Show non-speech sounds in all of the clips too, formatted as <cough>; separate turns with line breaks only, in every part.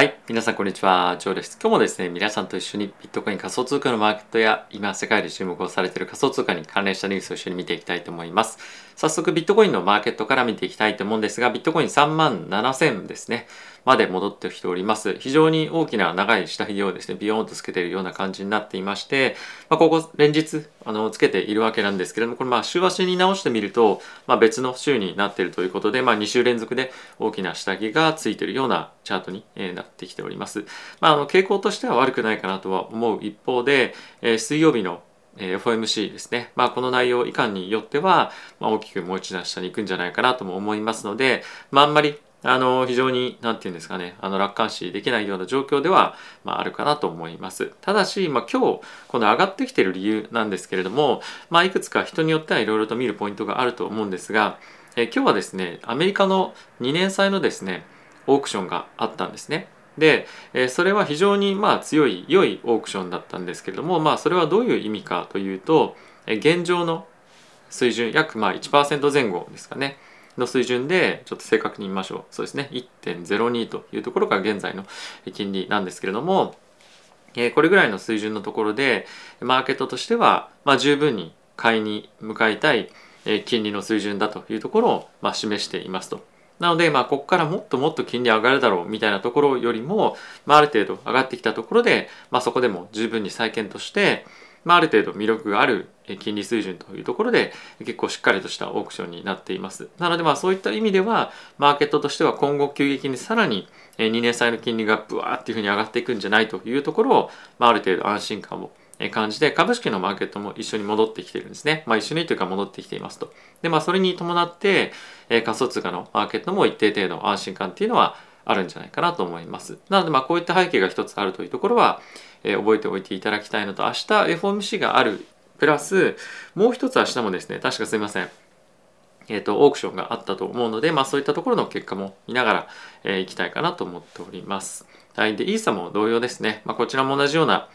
はい。皆さん、こんにちは。ジョーです。今日もですね、皆さんと一緒にビットコイン仮想通貨のマーケットや、今、世界で注目をされている仮想通貨に関連したニュースを一緒に見ていきたいと思います。早速、ビットコインのマーケットから見ていきたいと思うんですが、ビットコイン3万7000ですね。まで戻ってきております。非常に大きな長い下髭をですね、ビヨーンとつけているような感じになっていまして、まあ、ここ連日、あの、つけているわけなんですけれども、これまあ、週足に直してみると、まあ、別の週になっているということで、まあ、2週連続で大きな下着がついているようなチャートになってきております。まあ、あの、傾向としては悪くないかなとは思う一方で、え、水曜日のえ FOMC ですね。まあ、この内容以下によっては、まあ、大きくもう一段下に行くんじゃないかなとも思いますので、まあ、あんまりあの非常に何て言うんですかねあの楽観視できないような状況では、まあ、あるかなと思いますただし、まあ、今日この上がってきてる理由なんですけれども、まあ、いくつか人によってはいろいろと見るポイントがあると思うんですがえ今日はですねアメリカの2年債のですねオークションがあったんですねで、えそれは非常にまあ強い良いオークションだったんですけれどもまあそれはどういう意味かというと、え現状の水準約まあ1%前後ですかね。の水準でちょっと正確に見ましょう。そうですね。1.02というところが現在の金利なんですけれどもえこれぐらいの水準のところでマーケットとしては、まあ、十分に買いに向かいたい金利の水準だというところを、まあ、示していますと。なので、まあ、ここからもっともっと金利上がるだろうみたいなところよりも、まあ、ある程度上がってきたところで、まあ、そこでも十分に債券として、まあ、ある程度魅力がある金利水準というところで結構しっかりとしたオークションになっています。なのでまあそういった意味ではマーケットとしては今後急激にさらに2年債の金利がブワーっていうふうに上がっていくんじゃないというところを、まあ、ある程度安心感を感じて株式のマーケットも一緒に戻ってきてるんですね。まあ一緒にというか戻ってきていますと。でまあそれに伴って仮想通貨のマーケットも一定程度安心感っていうのはあるんじゃないかなと思います。なのでまあこういった背景が一つあるというところはえ覚えておいていただきたいのと明日 FOMC があるプラスもう一つ明日もですね確かすいませんえーと、オークションがあったと思うので、まあ、そういったところの結果も見ながら、えー、いきたいかなと思っております。はい、でイーサも同様ですね、まあ、こちらも同じような、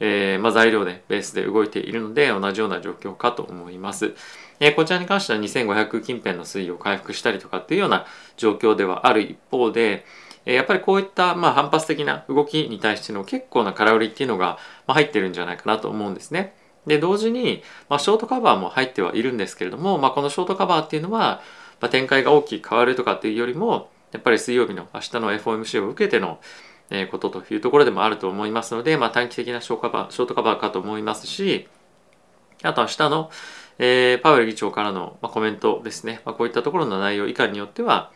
えー、まあ、材料でベースで動いているので同じような状況かと思います。えー、こちらに関しては2500近辺の推移を回復したりとかっていうような状況ではある一方でえ、やっぱりこういったまあ反発的な動きに対しての結構な空売りっていうのがま入ってるんじゃないかなと思うんですね。で同時に、まあ、ショートカバーも入ってはいるんですけれども、まあ、このショートカバーっていうのは、まあ、展開が大きく変わるとかっていうよりもやっぱり水曜日の明日の FOMC を受けてのえことというところでもあると思いますので、まあ、短期的なショーカバーショートカバーかと思いますしあと明日の、えー、パウエル議長からの、まあ、コメントですね、まあ、こういったところの内容以下によっては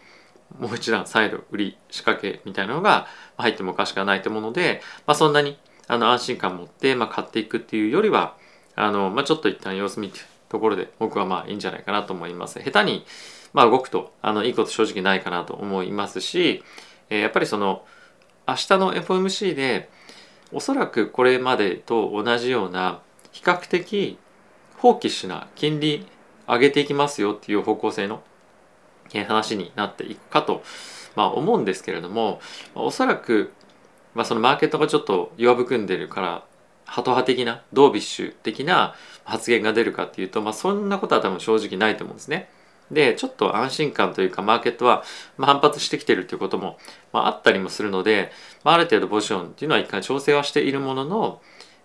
もう一段再度売り仕掛けみたいなのが入ってもおかしくはないと思うので、まあ、そんなにあの安心感を持って、まあ、買っていくっていうよりはあの、まあ、ちょっと一旦様子見ていうところで僕はまあいいんじゃないかなと思います。下手にまあ動くとあのいいこと正直ないかなと思いますし、えー、やっぱりその明日の FOMC でおそらくこれまでと同じような比較的放棄しな金利上げていきますよっていう方向性の話になっていくかと、まあ、思うんですけれどもおそらく、まあ、そのマーケットがちょっと弱含んでるからハト派的なドービッシュ的な発言が出るかっていうと、まあ、そんなことは多分正直ないと思うんですね。でちょっと安心感というかマーケットは反発してきてるということも、まあ、あったりもするので、まあ、ある程度ポジションっていうのは一回調整はしているものの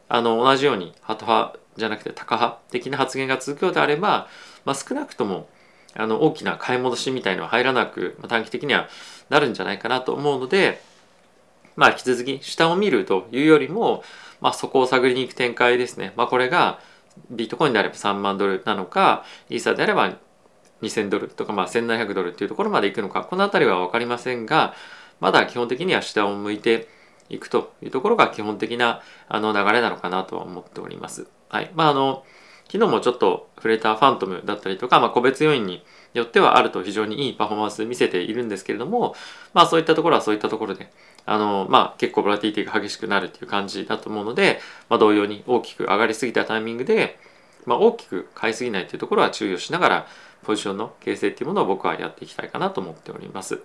あの同じようにハト派じゃなくてタカ派的な発言が続くようであれば、まあ、少なくともあの大きな買い戻しみたいのは入らなく、まあ、短期的にはなるんじゃないかなと思うので、まあ、引き続き下を見るというよりも、まあ、そこを探りに行く展開ですね。まあ、これがビットコインであれば3万ドルなのかイーサであれば2000ドルとか、まあ、1700ドルっていうところまで行くのかこの辺りは分かりませんがまだ基本的には下を向いていくというところが基本的なあの流れなのかなとは思っております。はいまああの昨日もちょっと触れたファントムだったりとか、まあ、個別要因によってはあると非常にいいパフォーマンス見せているんですけれども、まあそういったところはそういったところで、あの、まあ結構ボラティティが激しくなるっていう感じだと思うので、まあ同様に大きく上がりすぎたタイミングで、まあ大きく買いすぎないというところは注意をしながら、ポジションの形成っていうものを僕はやっていきたいかなと思っております。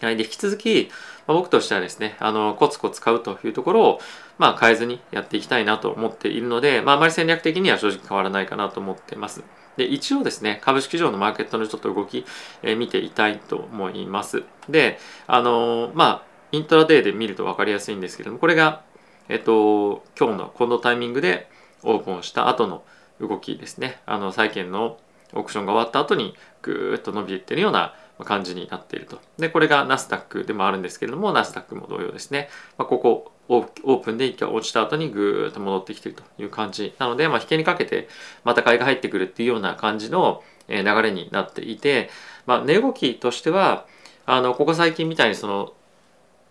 はい、で引き続き、まあ、僕としてはですねあのコツコツ買うというところを、まあ、変えずにやっていきたいなと思っているので、まあ、あまり戦略的には正直変わらないかなと思っています。で一応ですね株式上のマーケットのちょっと動き、えー、見ていたいと思います。であのまあイントラデーで見ると分かりやすいんですけれどもこれが、えっと、今日のこのタイミングでオープンした後の動きですねあの債券のオークションが終わった後にぐーっと伸びていってるような感じになっていると。で、これがナスダックでもあるんですけれども、ナスダックも同様ですね。まあ、ここオープンで一回落ちた後にぐーっと戻ってきているという感じなので、まあ、引けにかけてまた買いが入ってくるっていうような感じの流れになっていて、まあ、値動きとしてはあのここ最近みたいにその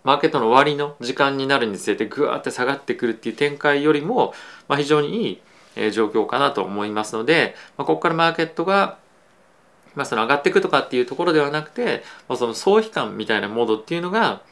マーケットの終わりの時間になるにつれてぐわーって下がってくるっていう展開よりも、まあ、非常にいいえ状況かなと思いますので、まあ、ここからマーケットがまあ、その上がっていくとかっていうところではなくて、まあ、その総悲観みたいなモードっていうのが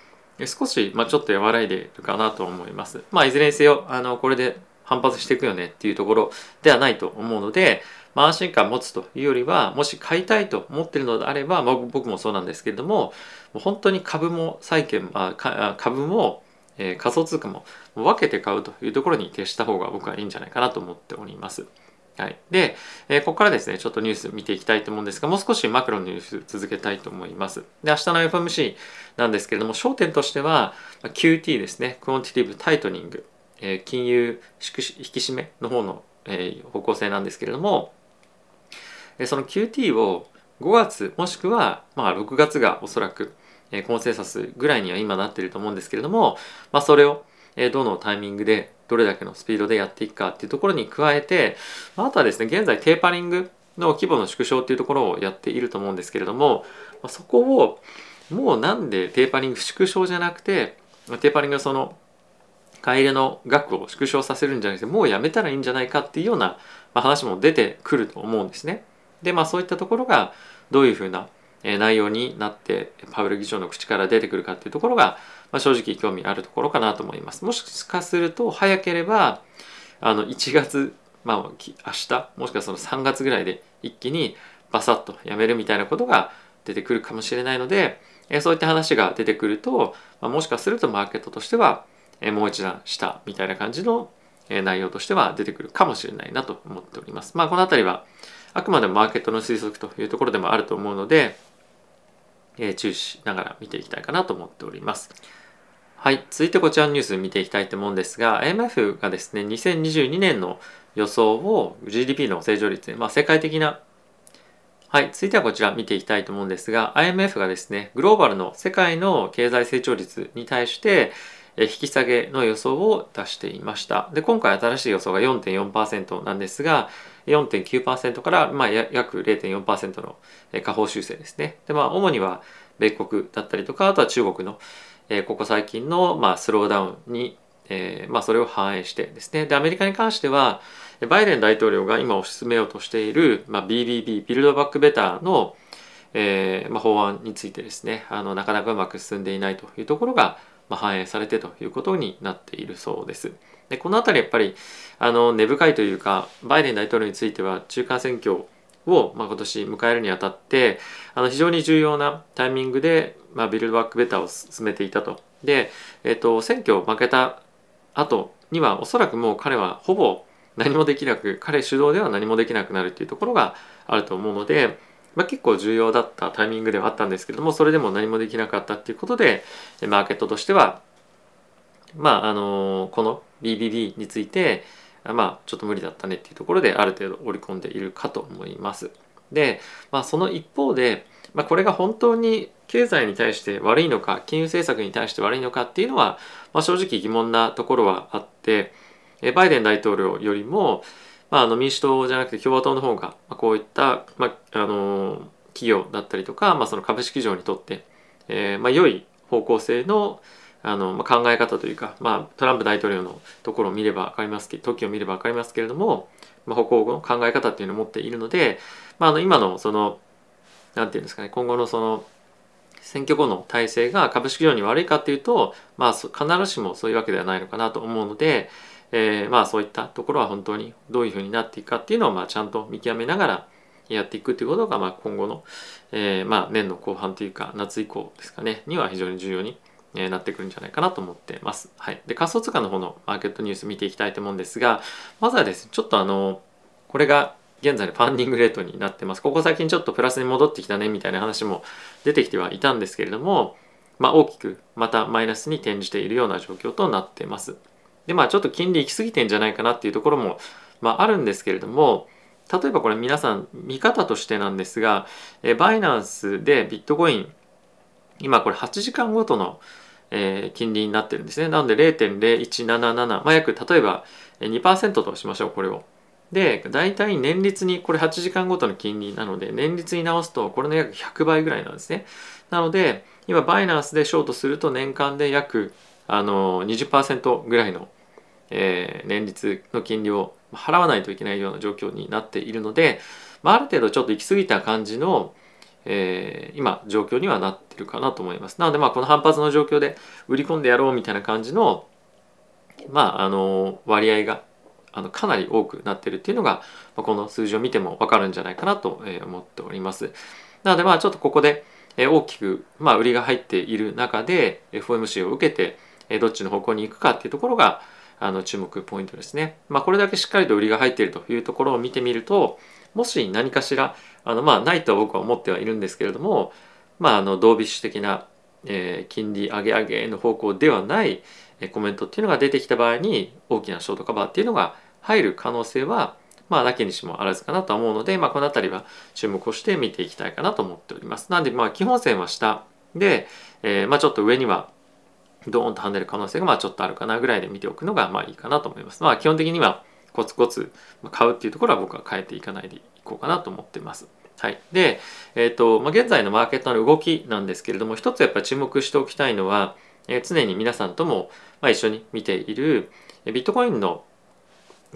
少し、まあ、ちょっと和らいでいるかなと思います。まあ、いずれにせよあのこれで反発していくよねっていうところではないと思うので、まあ、安心感持つというよりはもし買いたいと思ってるのであれば、まあ、僕もそうなんですけれども本当に株も債券、まあ、株もえー、仮想通貨も分けて買うというところに徹した方が僕はいいんじゃないかなと思っております。はい、で、えー、ここからですね、ちょっとニュース見ていきたいと思うんですが、もう少しマクロのニュース続けたいと思います。で、明日の FMC なんですけれども、焦点としては QT ですね、 Quantitative Tightening、えー、金融引き締めの方の、えー、方向性なんですけれども、えその QT を5月もしくはまあ6月がおそらくえコンセンサスぐらいには今なってると思うんですけれども、まあ、それを、えどのタイミングでどれだけのスピードでやっていくかっていうところに加えて、まあ、とはですね現在テーパリングの規模の縮小っていうところをやっていると思うんですけれども、ま、そこをもうなんでテーパリング縮小じゃなくてテーパリングその買い入れの額を縮小させるんじゃなくてもうやめたらいいんじゃないかっていうような話も出てくると思うんですね。でまあそういったところがどういうふうな内容になってパウエル議長の口から出てくるかっていうところが、まあ、正直興味あるところかなと思います。もしかすると早ければあの1月、まあ、明日もしくはその3月ぐらいで一気にバサッとやめるみたいなことが出てくるかもしれないのでそういった話が出てくると、ま、もしかするとマーケットとしてはもう一段下みたいな感じの内容としては出てくるかもしれないなと思っております。まあ、この辺りはあくまでもマーケットの推測というところでもあると思うので、えー、注視しながら見ていきたいかなと思っております。はい。続いてこちらのニュース見ていきたいと思うんですが、IMF がですね、2022年の予想を GDP の成長率、まあ、世界的なはい。続いてはこちら見ていきたいと思うんですが、IMF がですね、グローバルの世界の経済成長率に対して、引き下げの予想を出していました。で、今回新しい予想が4.4%なんですが、4.9%から、まあ、約0.4%の下方修正ですね。で、まあ、主には米国だったりとか、あとは中国の、え、ここ最近の、まあ、スローダウンに、えー、まあ、それを反映してですね。で、アメリカに関しては、バイデン大統領が今推し進めようとしている、まあ、BBB、ビルドバックベターの、えーまあ、法案についてですねあのなかなかうまく進んでいないというところが、まあ、反映されてということになっているそうです。でこの辺りやっぱりあの根深いというかバイデン大統領については中間選挙を、まあ、今年迎えるにあたってあの非常に重要なタイミングで、まあ、ビルドバックベターを進めていたと。で、えーと、選挙を負けた後にはおそらくもう彼はほぼ何もできなく彼主導では何もできなくなるっていうところがあると思うので、まあ、結構重要だったタイミングではあったんですけどもそれでも何もできなかったっていうことでマーケットとしてはまああのこの BBB についてまあちょっと無理だったねっていうところである程度織り込んでいるかと思います。で、まあ、その一方で、まあ、これが本当に経済に対して悪いのか金融政策に対して悪いのかっていうのは、まあ、正直疑問なところはあってバイデン大統領よりも、まあ、あの民主党じゃなくて共和党の方がまこういった、まあ、あの企業だったりとか、まあ、その株式上にとって、えーまあ、良い方向性のあの、まあ、考え方というか、まあ、トランプ大統領のところを見れば分かりますけど時を見れば分かりますけれども、まあ、歩行の考え方っていうのを持っているので、まあ、あの今のその何て言うんですかね今後のその選挙後の体制が株式上に悪いかっていうと、まあ、必ずしもそういうわけではないのかなと思うので、えー、まあそういったところは本当にどういうふうになっていくかっていうのをまあちゃんと見極めながらやっていくということがまあ今後の、えー、まあ年の後半というか夏以降ですかねには非常に重要になってくるんじゃないかなと思ってます。はい。で、仮想通貨の方のマーケットニュース見ていきたいと思うんですが、まずはですね、ちょっとあの、これが現在のファンディングレートになってます。ここ最近ちょっとプラスに戻ってきたねみたいな話も出てきてはいたんですけれども、まあ、大きくまたマイナスに転じているような状況となってます。でまあちょっと金利行き過ぎてんじゃないかなっていうところも、まあ、あるんですけれども例えばこれ皆さん見方としてなんですがえバイナンスでビットコイン今これ8時間ごとの、えー、金利になってるんですね。なので0.0177、まあ、約例えば2%としましょうこれを。で大体年率にこれ8時間ごとの金利なので年率に直すとこれの約100倍ぐらいなんですね。なので今バイナンスでショートすると年間で約あの20%ぐらいの、えー、年率の金利を払わないといけないような状況になっているので、まあ、ある程度ちょっと行き過ぎた感じの、えー、今状況にはなってるかなと思います。なのでまあこの反発の状況で売り込んでやろうみたいな感じのまああの割合があのかなり多くなってるっていうのが、まあ、この数字を見ても分かるんじゃないかなと思っております。なのでまあちょっとここで大きく、まあ、売りが入っている中で FOMC を受けてどっちの方向に行くかっていうところがあの注目ポイントですね。まあ、これだけしっかりと売りが入っているというところを見てみるともし何かしらあのまあないとは僕は思ってはいるんですけれども、まあ、あの dovish 的な、えー、金利上げ上げの方向ではないコメントっていうのが出てきた場合に大きなショートカバーっていうのが入る可能性はまあ、だけにしもあらずかなと思うので、まあ、この辺りは注目をして見ていきたいかなと思っております。なので、まあ、基本線は下で、えー、まあ、ちょっと上にはドーンと跳ねる可能性がまあちょっとあるかなぐらいで見ておくのがまあいいかなと思います。まあ基本的にはコツコツ買うっていうところは僕は変えていかないでいこうかなと思ってます。はい、で、えーとまあ、現在のマーケットの動きなんですけれども一つやっぱり注目しておきたいのは、えー、常に皆さんとも、まあ、一緒に見ているビットコインの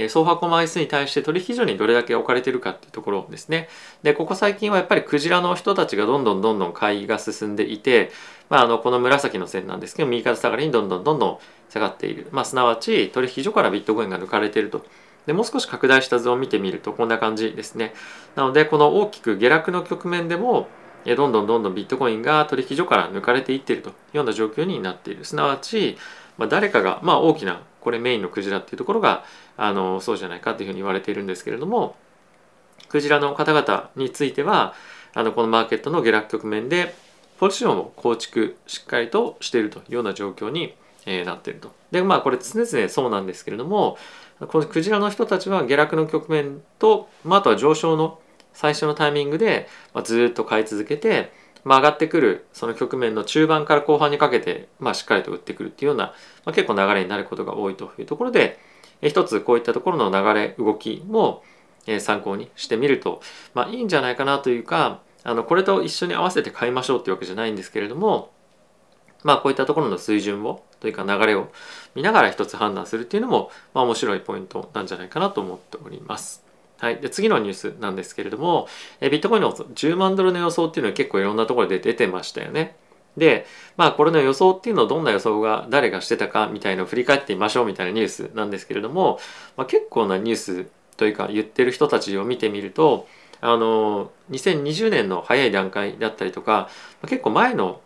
双箱枚数に対して取引所にどれだけ置かれてるかっていうところですね。で、ここ最近はやっぱりクジラの人たちがどんどんどんどん買いが進んでいて、まあ、あのこの紫の線なんですけど、右肩下がりにどんどんどんどん下がっている。まあ、すなわち取引所からビットコインが抜かれていると。で、もう少し拡大した図を見てみるとこんな感じですね。なので、この大きく下落の局面でも、どんどんどんどんビットコインが取引所から抜かれていっているというような状況になっている。すなわち、まあ、誰かが、まあ、大きなこれメインのクジラっていうところがあのそうじゃないかというふうに言われているんですけれどもクジラの方々についてはあのこのマーケットの下落局面でポジションを構築しっかりとしているというような状況に、え、なっていると。でまあこれ常々そうなんですけれどもこのクジラの人たちは下落の局面と、まあ、あとは上昇の最初のタイミングで、ま、ずっと買い続けてまあ、上がってくるその局面の中盤から後半にかけて、まあ、しっかりと打ってくるっていうような、まあ、結構流れになることが多いというところで一つこういったところの流れ動きも参考にしてみると、まあ、いいんじゃないかなというかあのこれと一緒に合わせて買いましょうっていうわけじゃないんですけれどもまあこういったところの水準をというか流れを見ながら一つ判断するっていうのも、まあ、面白いポイントなんじゃないかなと思っております。はい、で次のニュースなんですけれども、えビットコインの10万ドルの予想っていうのは結構いろんなところで出てましたよね。で、まあこれの予想っていうのをどんな予想が誰がしてたかみたいのを振り返ってみましょうみたいなニュースなんですけれども、まあ、結構なニュースというか言ってる人たちを見てみると、あの、2020年の早い段階だったりとか、結構前の、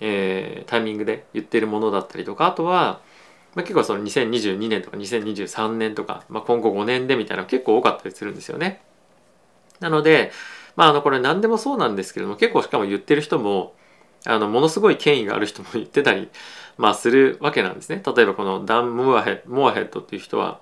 えー、タイミングで言ってるものだったりとか、あとは、まあ、結構その2022年とか2023年とか、まあ、今後5年でみたいなの結構多かったりするんですよね。なので、まあ、あのこれ何でもそうなんですけども結構しかも言ってる人もあのものすごい権威がある人も言ってたり、まあ、するわけなんですね。例えばこのダン・モアヘモアヘッドっていう人は、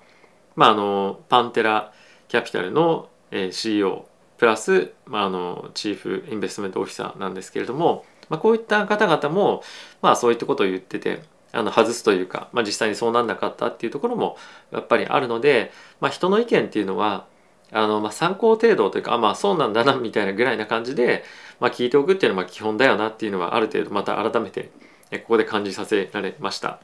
まあ、あのパンテラキャピタルの CEO プラス、まあ、あのチーフインベストメントオフィサーなんですけれども、まあ、こういった方々も、まあ、そういったことを言っててあの外すというか、まあ、実際にそうなんなかったっていうところもやっぱりあるので、まあ、人の意見っていうのはあの、まあ、参考程度というかあまあそうなんだなみたいなぐらいな感じで、まあ、聞いておくっていうのは基本だよなっていうのはある程度また改めてここで感じさせられました。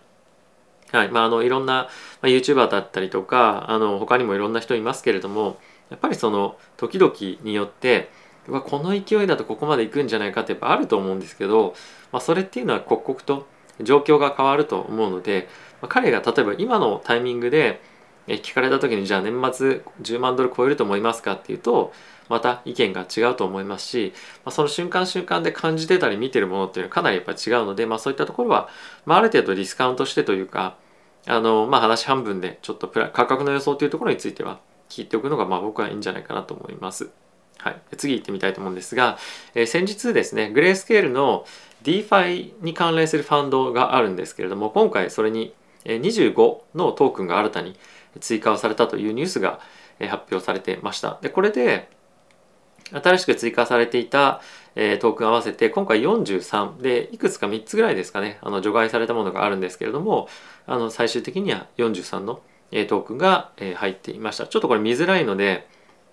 はいまあ、あのいろんな、まあ、YouTuber だったりとかあの他にもいろんな人いますけれどもやっぱりその時々によってこの勢いだとここまで行くんじゃないかってやっぱあると思うんですけど、まあ、それっていうのは刻々と状況が変わると思うので、まあ、彼が例えば今のタイミングで聞かれた時にじゃあ年末10万ドル超えると思いますかっていうとまた意見が違うと思いますし、まあ、その瞬間瞬間で感じてたり見てるものっていうのはかなりやっぱ違うので、まあ、そういったところは、まあ、ある程度ディスカウントしてというかあの、まあ、話半分でちょっとプラ価格の予想というところについては聞いておくのがまあ僕はいいんじゃないかなと思います。はい、次行ってみたいと思うんですが、えー、先日ですねグレースケールの DeFi に関連するファンドがあるんですけれども今回それに25のトークンが新たに追加をされたというニュースが発表されてました。でこれで新しく追加されていたトークン合わせて今回43でいくつか3つぐらいですかねあの除外されたものがあるんですけれどもあの最終的には43のトークンが入っていました。ちょっとこれ見づらいので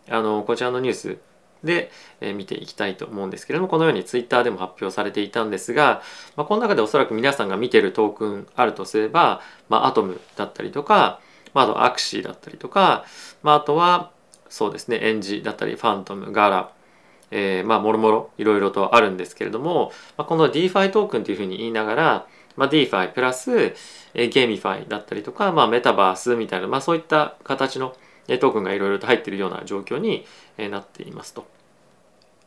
あのこちらのニュースで、え見ていきたいと思うんですけれどもこのようにツイッターでも発表されていたんですが、まあ、この中でおそらく皆さんが見てるトークンあるとすれば、まあ、アトムだったりとか、まあ、あとアクシーだったりとか、まあ、あとはそうですねエンジだったりファントムガラえ、まあもろもろいろいろとあるんですけれども、まあ、この DeFi トークンというふうに言いながら、まあ、DeFi プラス、えー、 GameFi だったりとか、まあ、メタバースみたいな、まあ、そういった形のトークンがいろいろと入っているような状況になっていますと。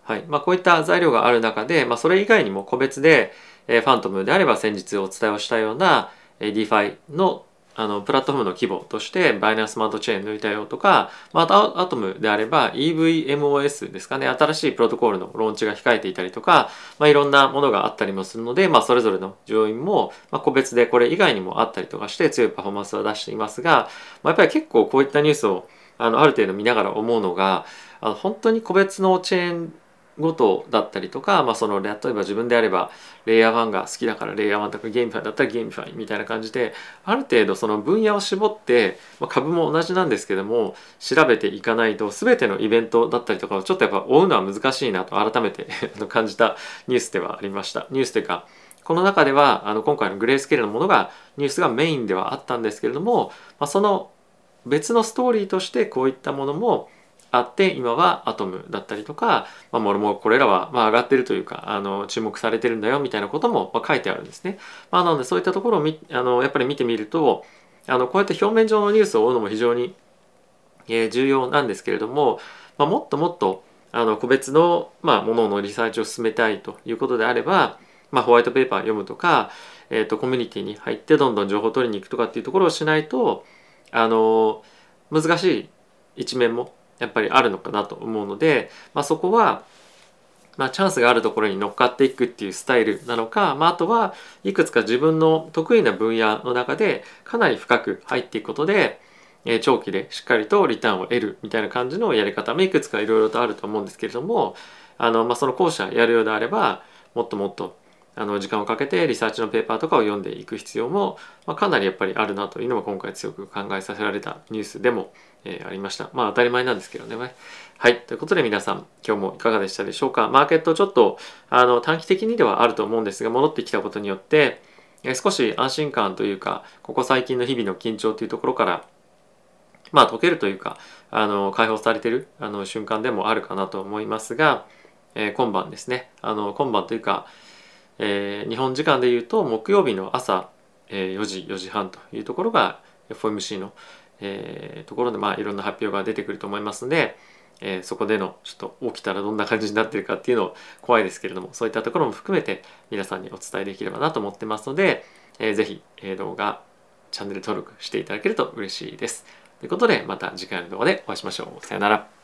はいまあ、こういった材料がある中で、まあ、それ以外にも個別で、え、ファントムであれば先日お伝えをしたような、えー、DeFi のあのプラットフォームの規模としてバイナンススマートチェーン抜いたよとか、まあ、あアトムであれば EVMOS ですかね。新しいプロトコルのローンチが控えていたりとか、まあ、いろんなものがあったりもするので、まあ、それぞれの上院も、まあ、個別でこれ以外にもあったりとかして強いパフォーマンスを出していますが、まあ、やっぱり結構こういったニュースをあのある程度見ながら思うのがあの本当に個別のチェーンごとだったりとか、まあ、その例えば自分であればレイヤー1が好きだからレイヤー1とかゲームファイだったらゲームファイみたいな感じである程度その分野を絞って、まあ、株も同じなんですけども調べていかないと全てのイベントだったりとかをちょっとやっぱ追うのは難しいなと改めて <laughs> 感じたニュースではありました。ニュースというかこの中ではあの今回のグレースケールのものがニュースがメインではあったんですけれども、まあ、その別のストーリーとしてこういったものもあって今はアトムだったりとか、まあ、もろもろこれらはまあ上がってるというかあの注目されてるんだよみたいなこともまあ書いてあるんですね。まあ、なのでそういったところをみあのやっぱり見てみるとあのこうやって表面上のニュースを追うのも非常に、えー、重要なんですけれども、まあ、もっともっとあの個別の、まあ、もののリサーチを進めたいということであれば、まあ、ホワイトペーパー読むとか、えーと、コミュニティに入ってどんどん情報を取りに行くとかっていうところをしないとあの難しい一面もやっぱりあるのかなと思うので、まあ、そこは、まあ、チャンスがあるところに乗っかっていくっていうスタイルなのか、まあ、あとはいくつか自分の得意な分野の中でかなり深く入っていくことで、え、長期でしっかりとリターンを得るみたいな感じのやり方もいくつかいろいろとあると思うんですけれどもあの、まあ、その後者やるようであればもっともっとあの時間をかけてリサーチのペーパーとかを読んでいく必要も、まあ、かなりやっぱりあるなというのも今回強く考えさせられたニュースでも、えー、ありました。まあ当たり前なんですけどね。はい。ということで皆さん、今日もいかがでしたでしょうか？マーケットちょっとあの短期的にではあると思うんですが、戻ってきたことによって、えー、少し安心感というか、ここ最近の日々の緊張というところから、まあ解けるというか、あの解放されてるあの瞬間でもあるかなと思いますが、えー、今晩ですね。あの今晩というか、えー、日本時間でいうと木曜日の朝、えー、4時4時半というところが FOMC の、えー、ところで、まあ、いろんな発表が出てくると思いますので、えー、そこでのちょっと起きたらどんな感じになってるかっていうの怖いですけれどもそういったところも含めて皆さんにお伝えできればなと思ってますので、えー、ぜひ、えー、動画チャンネル登録していただけると嬉しいです。ということでまた次回の動画でお会いしましょう。さよなら。